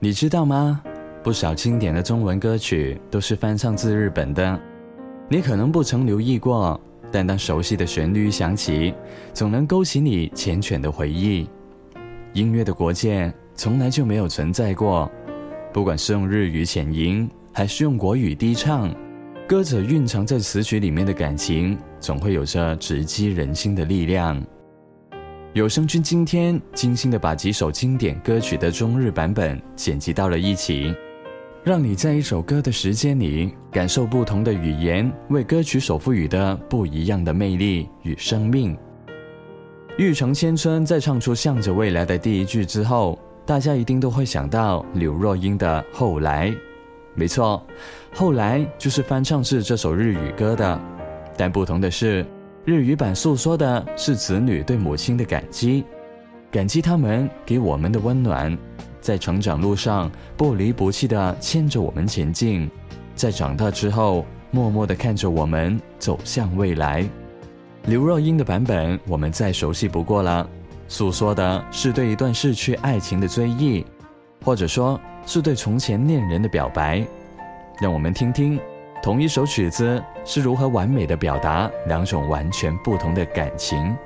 你知道吗？不少经典的中文歌曲都是翻唱自日本的。你可能不曾留意过，但当熟悉的旋律响起，总能勾起你缱绻的回忆。音乐的国界从来就没有存在过。不管是用日语浅吟，还是用国语低唱，歌者蕴藏在词曲里面的感情，总会有着直击人心的力量。有声君今天精心的把几首经典歌曲的中日版本剪辑到了一起，让你在一首歌的时间里感受不同的语言为歌曲所赋予的不一样的魅力与生命。玉城千春在唱出“向着未来”的第一句之后，大家一定都会想到刘若英的《后来》，没错，后来就是翻唱自这首日语歌的，但不同的是。日语版诉说的是子女对母亲的感激，感激他们给我们的温暖，在成长路上不离不弃地牵着我们前进，在长大之后默默地看着我们走向未来。刘若英的版本我们再熟悉不过了，诉说的是对一段逝去爱情的追忆，或者说是对从前恋人的表白。让我们听听。同一首曲子是如何完美的表达两种完全不同的感情？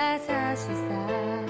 優しさ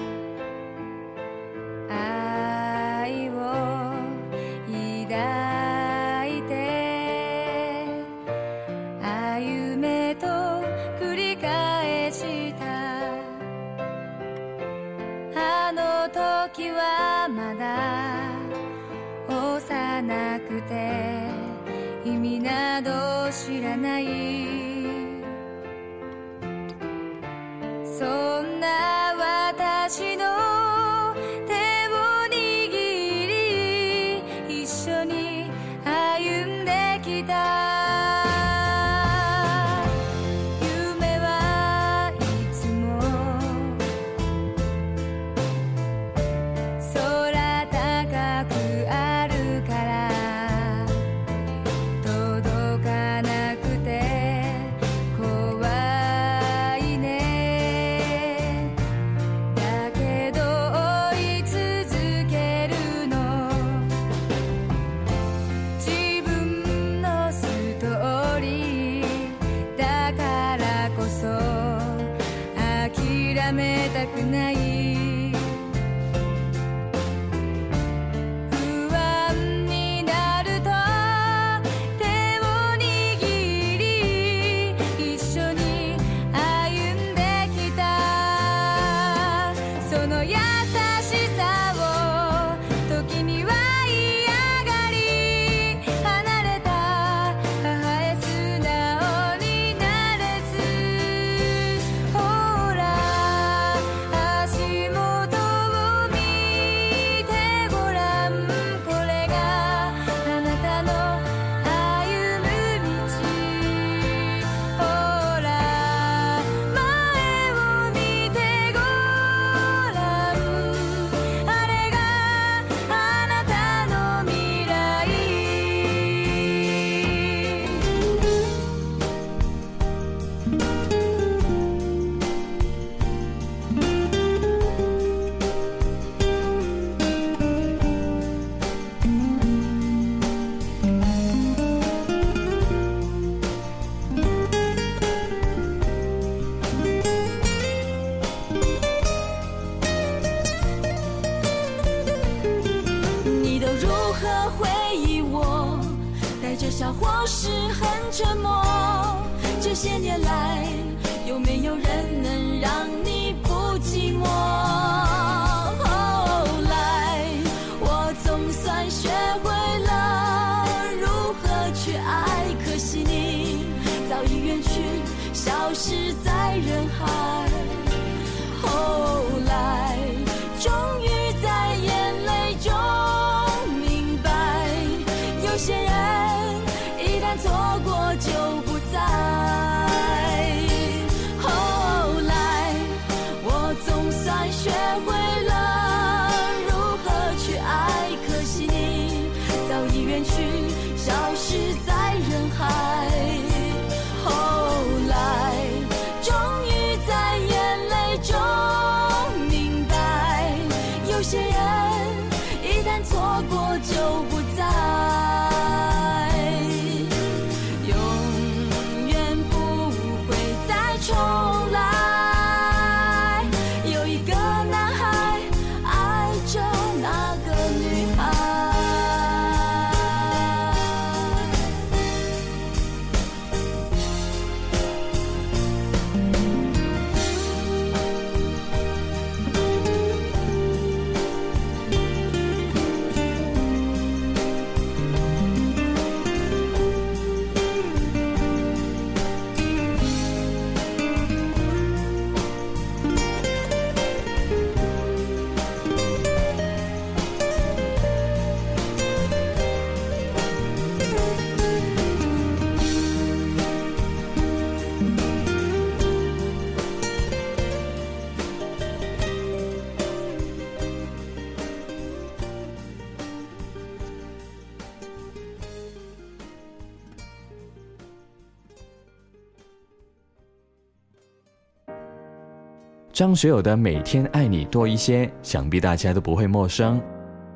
张学友的《每天爱你多一些》想必大家都不会陌生，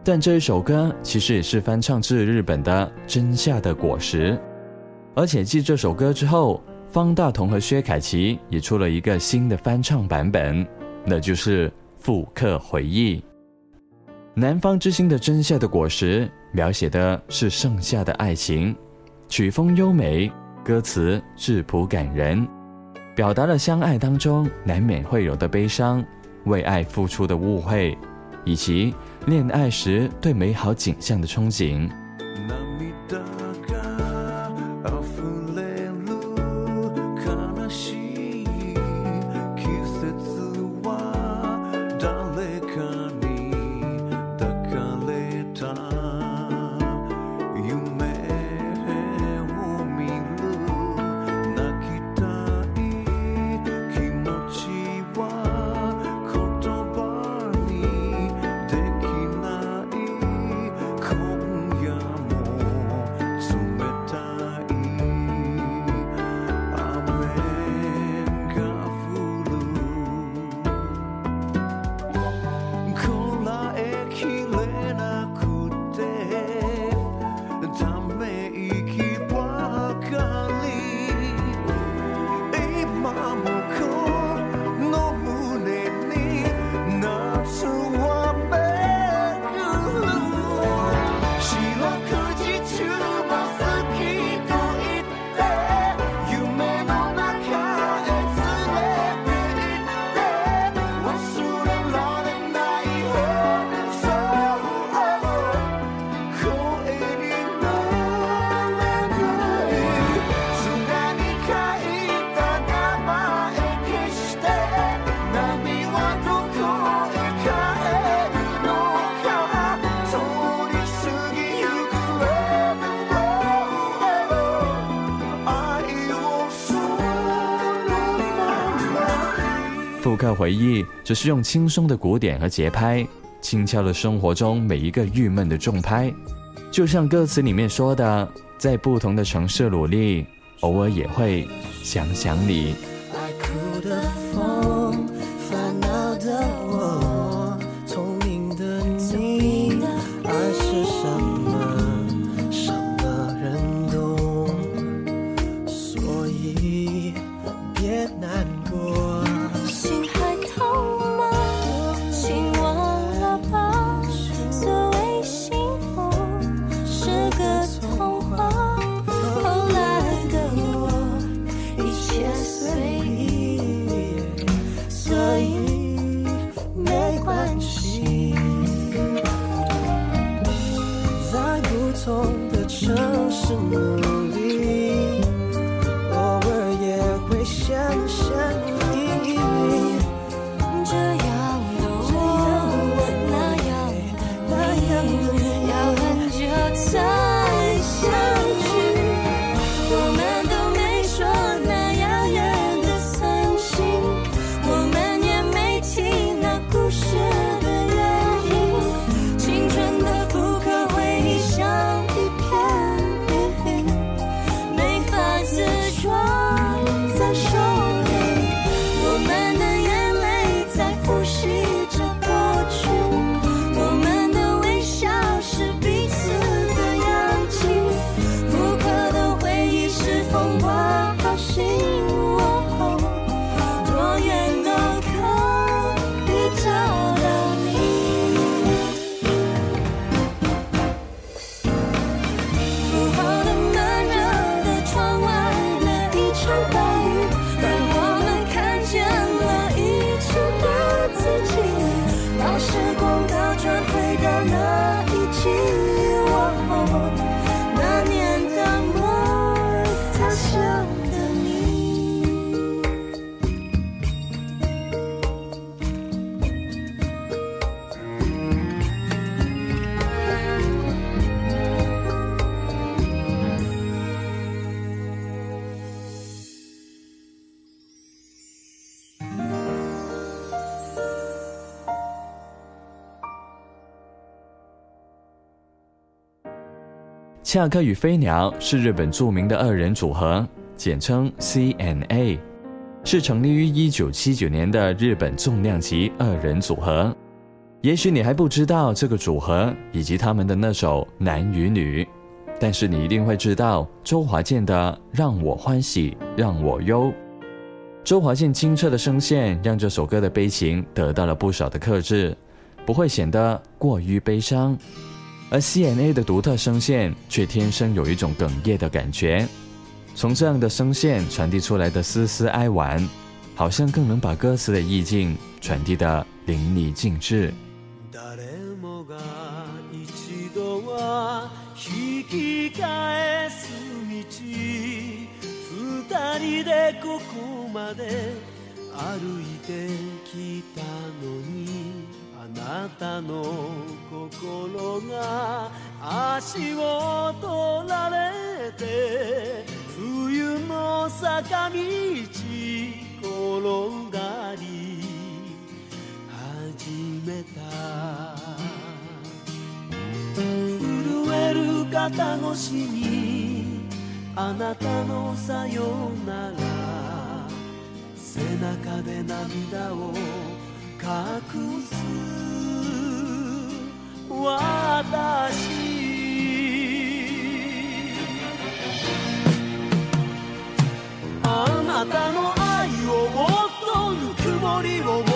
但这一首歌其实也是翻唱自日本的《真夏的果实》，而且继这首歌之后，方大同和薛凯琪也出了一个新的翻唱版本，那就是《复刻回忆》。南方之星的《真夏的果实》描写的是盛夏的爱情，曲风优美，歌词质朴感人。表达了相爱当中难免会有的悲伤，为爱付出的误会，以及恋爱时对美好景象的憧憬。这回忆则是用轻松的鼓点和节拍，轻敲了生活中每一个郁闷的重拍，就像歌词里面说的，在不同的城市努力，偶尔也会想想你。恰克与飞鸟是日本著名的二人组合，简称 C&A，n 是成立于1979年的日本重量级二人组合。也许你还不知道这个组合以及他们的那首《男与女》，但是你一定会知道周华健的《让我欢喜让我忧》。周华健清澈的声线让这首歌的悲情得到了不少的克制，不会显得过于悲伤。而 C N A 的独特声线却天生有一种哽咽的感觉，从这样的声线传递出来的丝丝哀婉，好像更能把歌词的意境传递得淋漓尽致。なたの心が足を取られて冬の坂道転がり始めた震える肩越しにあなたのさよなら背中で涙を隠す私あなたの愛をもっとぬくもりを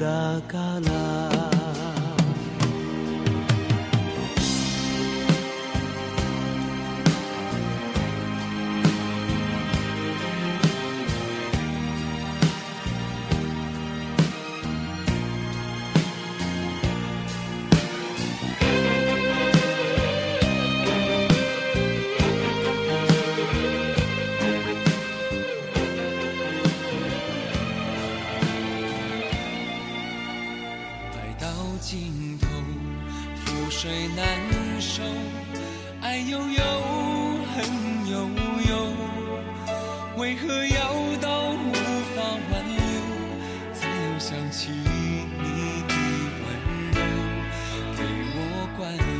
だから」为何要到无法挽留，才又想起你的温柔，给我关。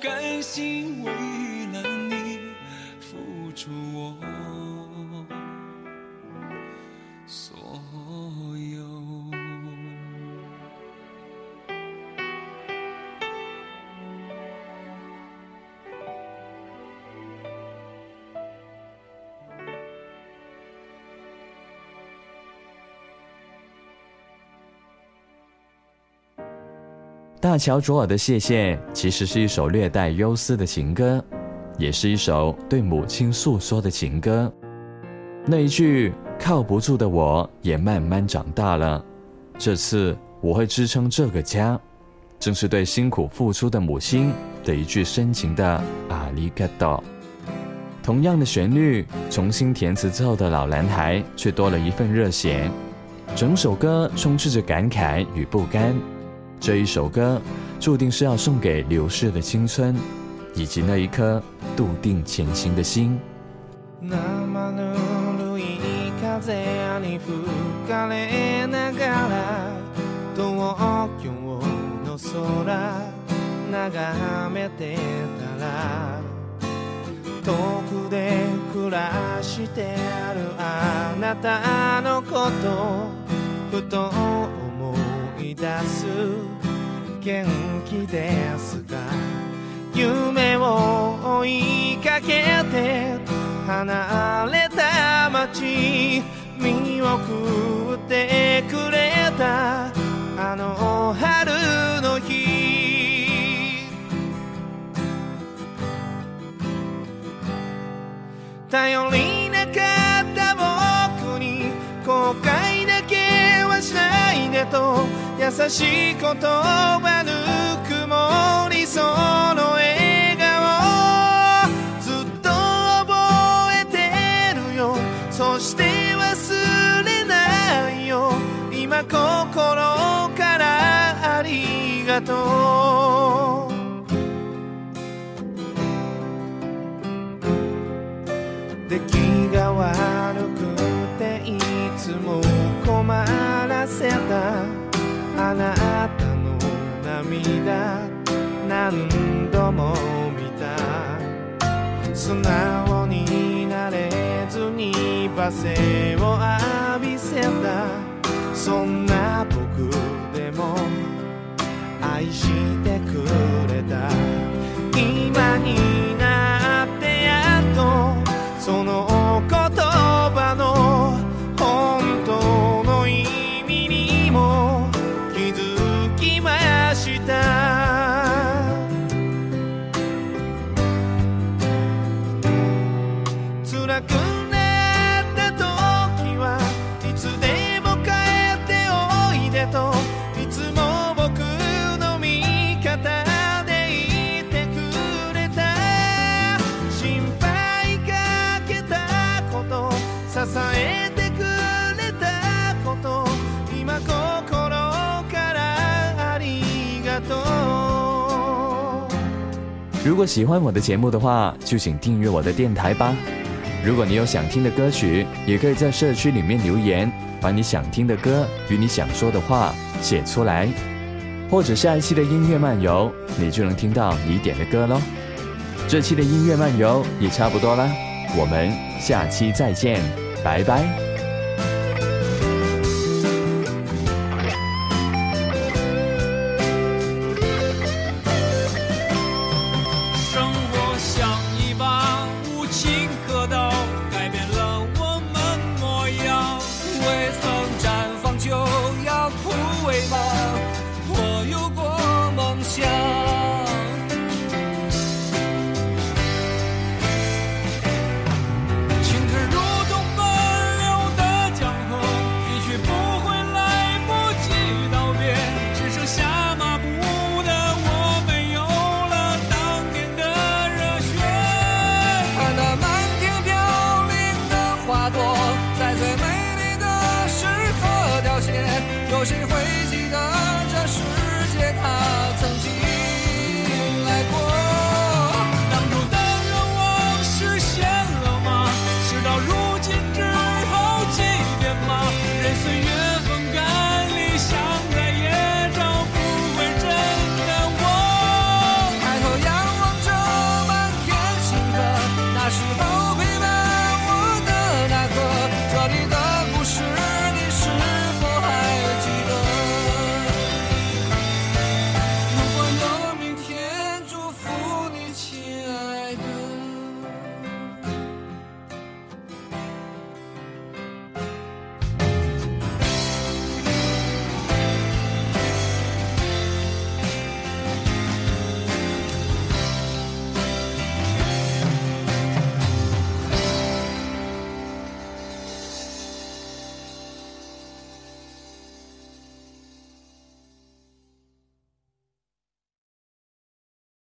甘心为。大乔卓尔的《谢谢》其实是一首略带忧思的情歌，也是一首对母亲诉说的情歌。那一句“靠不住的我”也慢慢长大了，这次我会支撑这个家，正是对辛苦付出的母亲的一句深情的“阿里嘎多”。同样的旋律，重新填词之后的老男孩却多了一份热血，整首歌充斥着感慨与不甘。这一首歌，注定是要送给流逝的青春，以及那一颗笃定前行的心。い出す元気ですか夢を追いかけて離れた街見送る優しい言葉ぬくもりその笑顔ずっと覚えてるよそして忘れないよ今心からありがとう出来が悪くていつも困らせたあなたの涙何度も見た素直になれずに罵声を浴びせたそんな僕でも愛してくれた今に喜欢我的节目的话，就请订阅我的电台吧。如果你有想听的歌曲，也可以在社区里面留言，把你想听的歌与你想说的话写出来。或者下一期的音乐漫游，你就能听到你点的歌喽。这期的音乐漫游也差不多了，我们下期再见，拜拜。